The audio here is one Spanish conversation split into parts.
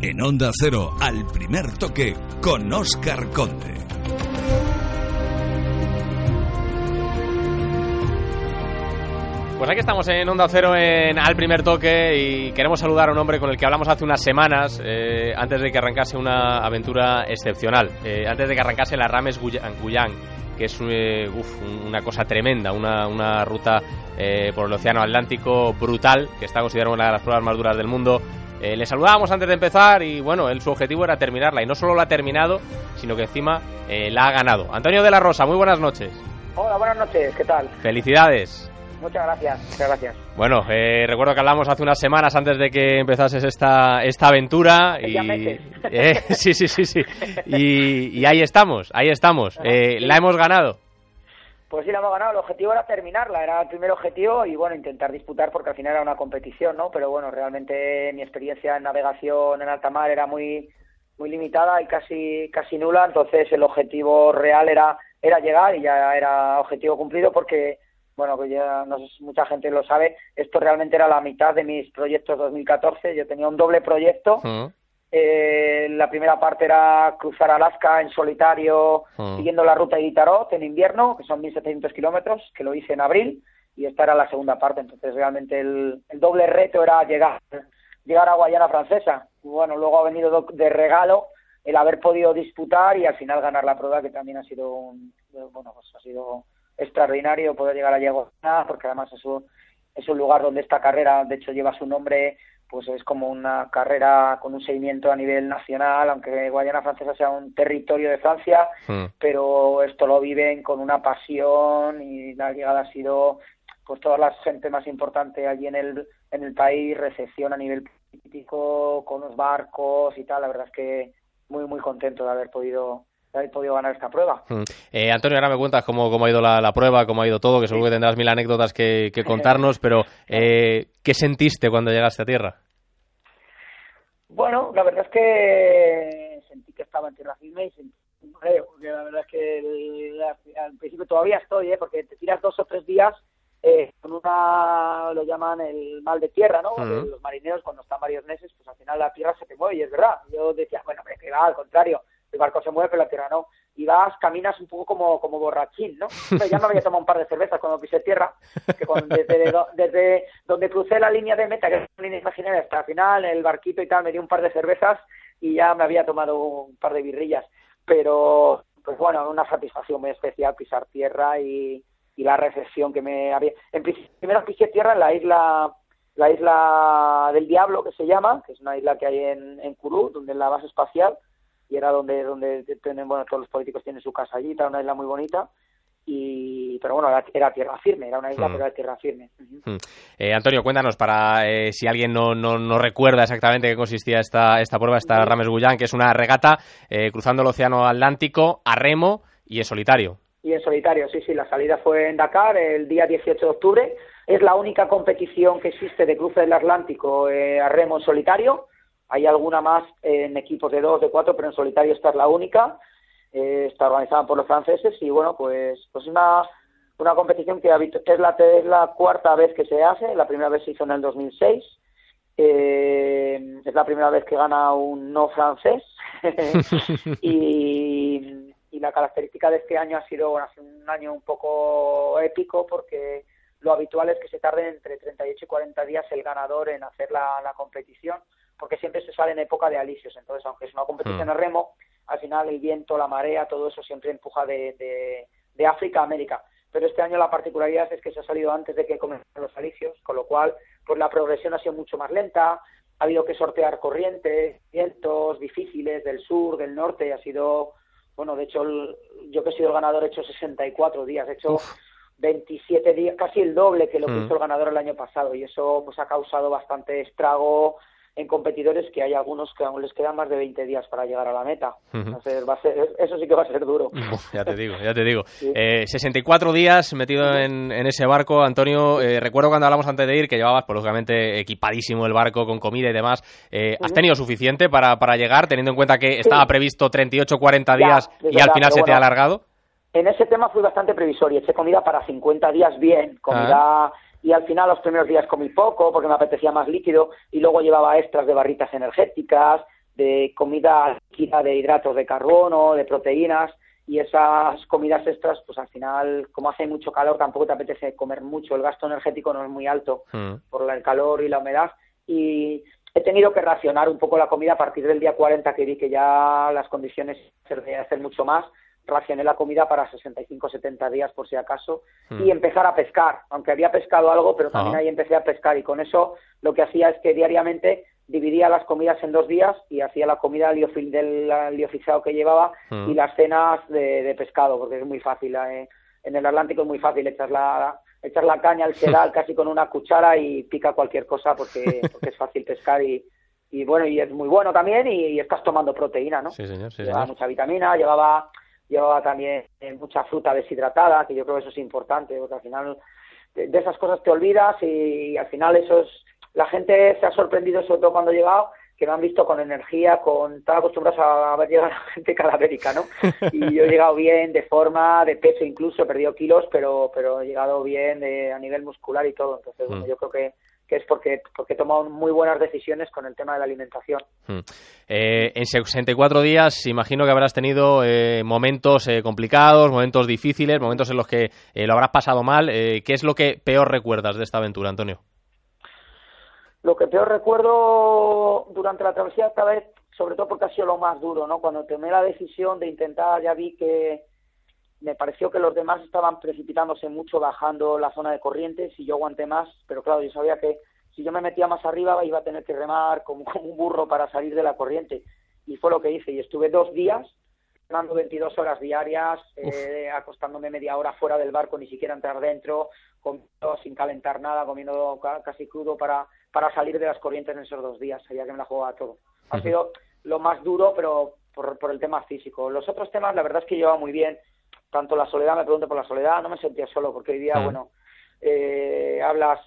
En Onda Cero, al primer toque, con Oscar Conde. Pues aquí estamos en Onda Cero en Al Primer Toque y queremos saludar a un hombre con el que hablamos hace unas semanas, eh, antes de que arrancase una aventura excepcional, eh, antes de que arrancase la Rames Guyán, que es eh, una cosa tremenda, una, una ruta eh, por el Océano Atlántico brutal, que está considerada una de las pruebas más duras del mundo. Eh, le saludábamos antes de empezar y bueno, él, su objetivo era terminarla y no solo la ha terminado, sino que encima eh, la ha ganado. Antonio de la Rosa, muy buenas noches. Hola, buenas noches, ¿qué tal? Felicidades. Muchas gracias, muchas gracias. Bueno, eh, recuerdo que hablamos hace unas semanas antes de que empezases esta, esta aventura y eh, sí, sí, sí, sí. Y, y, ahí estamos, ahí estamos. La hemos ganado. Pues sí, la hemos ganado. El objetivo era terminarla, era el primer objetivo y bueno, intentar disputar porque al final era una competición, ¿no? Pero bueno, realmente mi experiencia en navegación en alta mar era muy muy limitada y casi casi nula, entonces el objetivo real era era llegar y ya era objetivo cumplido porque bueno, que ya no sé si mucha gente lo sabe, esto realmente era la mitad de mis proyectos 2014. Yo tenía un doble proyecto. -huh. Eh, la primera parte era cruzar Alaska en solitario, -huh. siguiendo la ruta de Itarot en invierno, que son 1.700 kilómetros, que lo hice en abril, y esta era la segunda parte. Entonces, realmente el, el doble reto era llegar, llegar a Guayana Francesa. Bueno, luego ha venido de regalo el haber podido disputar y al final ganar la prueba, que también ha sido un, bueno, pues ha sido extraordinario poder llegar a Guayana, porque además es un, es un lugar donde esta carrera, de hecho, lleva su nombre, pues es como una carrera con un seguimiento a nivel nacional, aunque Guayana Francesa sea un territorio de Francia, mm. pero esto lo viven con una pasión y la llegada ha sido, pues toda la gente más importante allí en el, en el país, recepción a nivel político, con los barcos y tal, la verdad es que muy, muy contento de haber podido haber podido ganar esta prueba. Eh, Antonio, ahora me cuentas cómo, cómo ha ido la, la, prueba, cómo ha ido todo, que seguro que tendrás mil anécdotas que, que contarnos, pero eh, ¿qué sentiste cuando llegaste a tierra? Bueno, la verdad es que sentí que estaba en tierra firme y sentí porque la verdad es que el, al principio todavía estoy, ¿eh? porque te tiras dos o tres días eh, con una, lo llaman el mal de tierra, ¿no? Uh -huh. Los marineros cuando están varios meses, pues al final la tierra se te mueve y es verdad. Yo decía, bueno, que va, al contrario, el barco se mueve, pero la tierra no. Y vas, caminas un poco como, como borrachín, ¿no? Pero ya me había tomado un par de cervezas cuando pisé tierra, que cuando, desde, desde, donde crucé la línea de meta, que es una línea imaginaria, hasta el final, el barquito y tal, me di un par de cervezas y ya me había tomado un par de birrillas. Pero, pues bueno, una satisfacción muy especial pisar tierra y, y la recepción que me había... En primero pisé tierra en la isla la isla del Diablo, que se llama, que es una isla que hay en, en Kourou, donde es la base espacial, y era donde donde tienen bueno todos los políticos tienen su casa allí era una isla muy bonita y pero bueno era, era tierra firme era una isla mm. pero era tierra firme uh -huh. mm. eh, Antonio cuéntanos para eh, si alguien no, no, no, recuerda exactamente qué consistía esta esta prueba esta Rames Guyán que es una regata eh, cruzando el océano Atlántico a remo y en solitario y en solitario sí sí la salida fue en Dakar el día 18 de octubre es la única competición que existe de cruce del Atlántico eh, a remo en solitario hay alguna más en equipos de dos, de cuatro, pero en solitario esta es la única. Eh, está organizada por los franceses y bueno, pues pues una una competición que es la, es la cuarta vez que se hace. La primera vez se hizo en el 2006. Eh, es la primera vez que gana un no francés. y, y la característica de este año ha sido bueno, un año un poco épico porque lo habitual es que se tarde entre 38 y 40 días el ganador en hacer la, la competición porque siempre se sale en época de alisios. Entonces, aunque es una competición mm. a remo, al final el viento, la marea, todo eso siempre empuja de, de, de, África a América. Pero este año la particularidad es que se ha salido antes de que comenzaran los alisios, con lo cual pues la progresión ha sido mucho más lenta, ha habido que sortear corrientes, vientos difíciles del sur, del norte, ha sido, bueno, de hecho, el, yo que he sido el ganador he hecho 64 días, he hecho Uf. 27 días, casi el doble que lo que mm. hizo el ganador el año pasado, y eso pues ha causado bastante estrago, en competidores que hay algunos que aún les quedan más de 20 días para llegar a la meta. Uh -huh. Entonces, va a ser, eso sí que va a ser duro. ya te digo, ya te digo. Sí. Eh, 64 días metido en, en ese barco, Antonio. Eh, recuerdo cuando hablamos antes de ir que llevabas, pues, lógicamente, equipadísimo el barco con comida y demás. Eh, ¿Has tenido suficiente para, para llegar, teniendo en cuenta que sí. estaba previsto 38 40 días ya, y verdad, al final se te ha alargado? En ese tema fui bastante previsor y eché comida para 50 días bien, comida... Ah y al final los primeros días comí poco porque me apetecía más líquido y luego llevaba extras de barritas energéticas de comida líquida, de hidratos de carbono, de proteínas, y esas comidas extras, pues al final, como hace mucho calor, tampoco te apetece comer mucho, el gasto energético no es muy alto mm. por el calor y la humedad, y he tenido que racionar un poco la comida a partir del día 40 que vi que ya las condiciones se hacer mucho más, racioné la comida para 65 70 días por si acaso mm. y empezar a pescar, aunque había pescado algo, pero también ahí empecé a pescar y con eso lo que hacía es que diariamente dividía las comidas en dos días y hacía la comida del liofilizado que llevaba y mm. las cenas de, pescado, porque es muy fácil. Eh, en el Atlántico es muy fácil echar la, echar la caña al sedal casi con una cuchara y pica cualquier cosa porque, porque es fácil pescar y, y bueno, y es muy bueno también y, estás tomando proteína, ¿no? Sí, señor, llevaba mucha vitamina, llevaba llevaba también mucha fruta deshidratada, que yo creo que eso es importante, porque al final de, esas cosas te olvidas y, al final eso es la gente se ha sorprendido, sobre todo cuando he llegado, que me han visto con energía, con estaba acostumbrados a ver llegar a gente cadavérica, ¿no? Y yo he llegado bien de forma, de peso incluso, he perdido kilos, pero pero he llegado bien a nivel muscular y todo. Entonces, bueno, mm. yo creo que que es porque, porque he tomado muy buenas decisiones con el tema de la alimentación. Mm. Eh, en 64 días, imagino que habrás tenido eh, momentos eh, complicados, momentos difíciles, momentos en los que lo habrás pasado mal. ¿Qué es lo que peor recuerdas de esta aventura, Antonio? Lo que peor recuerdo durante la travesía esta vez, sobre todo porque ha sido lo más duro, ¿no? Cuando tomé la decisión de intentar, ya vi que me pareció que los demás estaban precipitándose mucho bajando la zona de corrientes y yo aguanté más, pero claro, yo sabía que si yo me metía más arriba iba a tener que remar como, un burro para salir de la corriente. Y fue lo que hice y estuve dos días dando 22 horas diarias, eh, acostándome media hora fuera del barco, ni siquiera entrar dentro, comiendo sin calentar nada, comiendo casi crudo para, para salir de las corrientes en esos dos días. Sabía que me la jugaba todo. Ha sido lo más duro, pero por, por el tema físico. Los otros temas, la verdad es que llevaba muy bien. Tanto la soledad, me pregunto por la soledad, no me sentía solo, porque hoy día, bueno, eh, hablas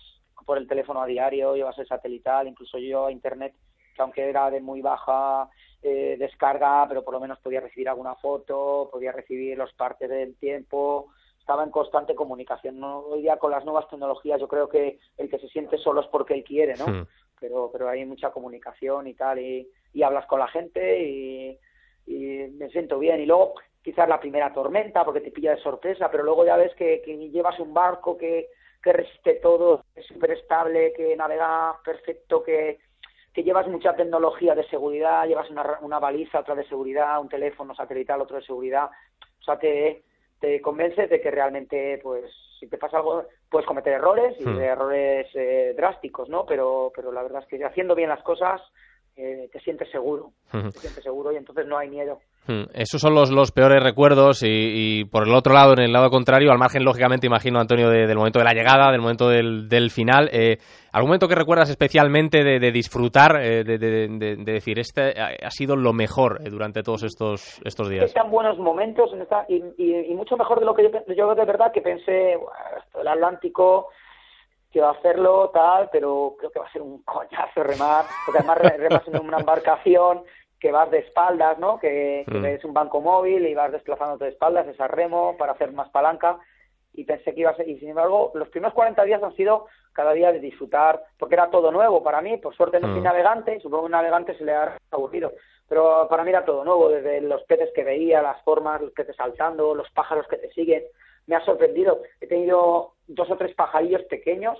por el teléfono a diario, llevas el satelital, incluso yo a internet, que aunque era de muy baja eh, descarga, pero por lo menos podía recibir alguna foto, podía recibir los partes del tiempo, estaba en constante comunicación. ¿no? Hoy día con las nuevas tecnologías yo creo que el que se siente solo es porque él quiere, ¿no? Pero, pero hay mucha comunicación y tal, y, y hablas con la gente y, y me siento bien. Y luego quizás la primera tormenta porque te pilla de sorpresa, pero luego ya ves que, que llevas un barco que, que resiste todo, es súper estable, que navega perfecto, que, que llevas mucha tecnología de seguridad, llevas una, una baliza, otra de seguridad, un teléfono satelital, otro de seguridad, o sea, te, te convences de que realmente, pues, si te pasa algo, puedes cometer errores y hmm. errores eh, drásticos, ¿no? Pero, pero la verdad es que haciendo bien las cosas, eh, te sientes seguro, te sientes seguro y entonces no hay miedo. Esos son los, los peores recuerdos y, por el otro lado, en el lado contrario, al margen, lógicamente, imagino, Antonio, del momento de la llegada, del momento del, del final, eh, ¿algún momento que recuerdas especialmente de, disfrutar, eh, de, de, decir, este ha sido lo mejor eh, durante todos estos, estos días? Están buenos momentos en esta, y, y, mucho mejor de lo que yo, yo de verdad que pensé, el Atlántico que va a hacerlo tal, pero creo que va a ser un coñazo remar, porque además remas en una embarcación que vas de espaldas, ¿no? Que, mm. es un banco móvil y vas desplazándote de espaldas, es a remo para hacer más palanca y pensé que iba a ser, y sin embargo, los primeros 40 días han sido cada día de disfrutar, porque era todo nuevo para mí, por suerte no soy mm. navegante, supongo que un navegante se le ha aburrido, pero para mí era todo nuevo, desde los peces que veía, las formas, los peces saltando, los pájaros que te siguen, me ha sorprendido, he tenido dos o tres pajarillos pequeños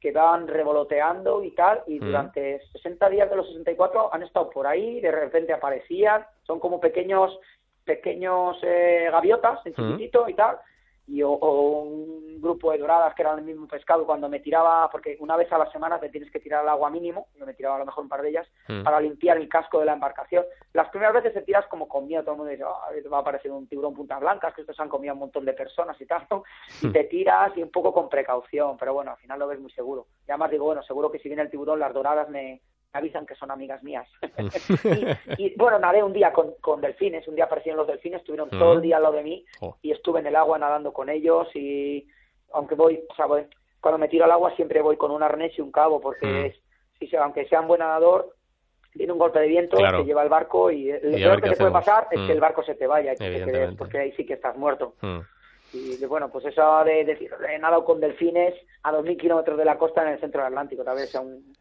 que van revoloteando y tal, y mm. durante 60 días de los 64 han estado por ahí, de repente aparecían, son como pequeños pequeños eh, gaviotas en mm. chiquitito y tal, y o, un grupo de doradas que eran el mismo pescado cuando me tiraba, porque una vez a la semana te tienes que tirar al agua mínimo, yo me tiraba a lo mejor un par de ellas, mm. para limpiar el casco de la embarcación. Las primeras veces te tiras como con miedo, todo el mundo dice, va a aparecer un tiburón punta blanca, que estos han comido un montón de personas y tal, y te tiras y un poco con precaución, pero bueno, al final lo ves muy seguro. Y además digo, bueno, seguro que si viene el tiburón, las doradas me, avisan que son amigas mías. y, bueno, nadé un día con, con, delfines, un día aparecieron los delfines, estuvieron todo el día al lado de mí oh. y estuve en el agua nadando con ellos y aunque voy, o sea, cuando me tiro al agua siempre voy con un arnés y un cabo porque mm. es, si, aunque sea un buen nadador, tiene un golpe de viento, te lleva el barco y lo peor que te puede pasar es que mm. el barco se te vaya y te quedes, porque ahí sí que estás muerto. Y bueno, pues eso de decir, he nadado con delfines a 2.000 kilómetros de la costa en el centro del Atlántico, tal vez sea un,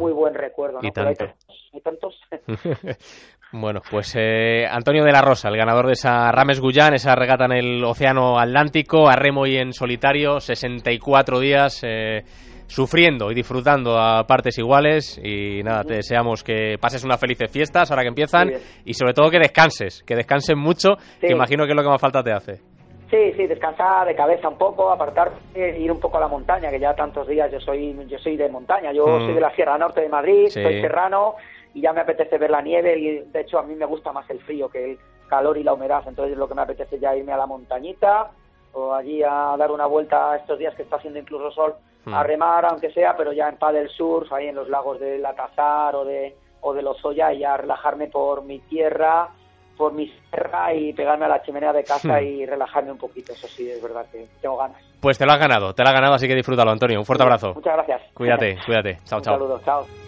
muy buen recuerdo. ¿no? Y tanto. Hay tantos. bueno, pues eh, Antonio de la Rosa, el ganador de esa Rames Guyán, esa regata en el Océano Atlántico, a remo y en solitario, 64 días. Eh, sufriendo y disfrutando a partes iguales y nada, te deseamos que pases unas felices fiestas ahora que empiezan y sobre todo que descanses, que descanses mucho, que imagino que es lo que más falta te hace. Sí, sí, descansar de cabeza un poco, apartar, ir un poco a la montaña, que ya tantos días yo soy yo soy de montaña, yo mm. soy de la Sierra Norte de Madrid, soy serrano y ya me apetece ver la nieve y de hecho a mí me gusta más el frío que el calor y la humedad, entonces lo que me apetece ya irme a la montañita o allí a dar una vuelta estos días que está haciendo incluso sol, a mm. remar aunque sea, pero ya en paddle surf, ahí en los lagos de La Cazar o de o de Lozoya y a relajarme por mi tierra por mi sierra y pegarme a la chimenea de casa hmm. y relajarme un poquito. Eso sí, es verdad que tengo ganas. Pues te lo has ganado, te lo has ganado, así que disfrútalo, Antonio. Un fuerte abrazo. Muchas gracias. Cuídate, cuídate. Chao, chao. Un saludo, chao.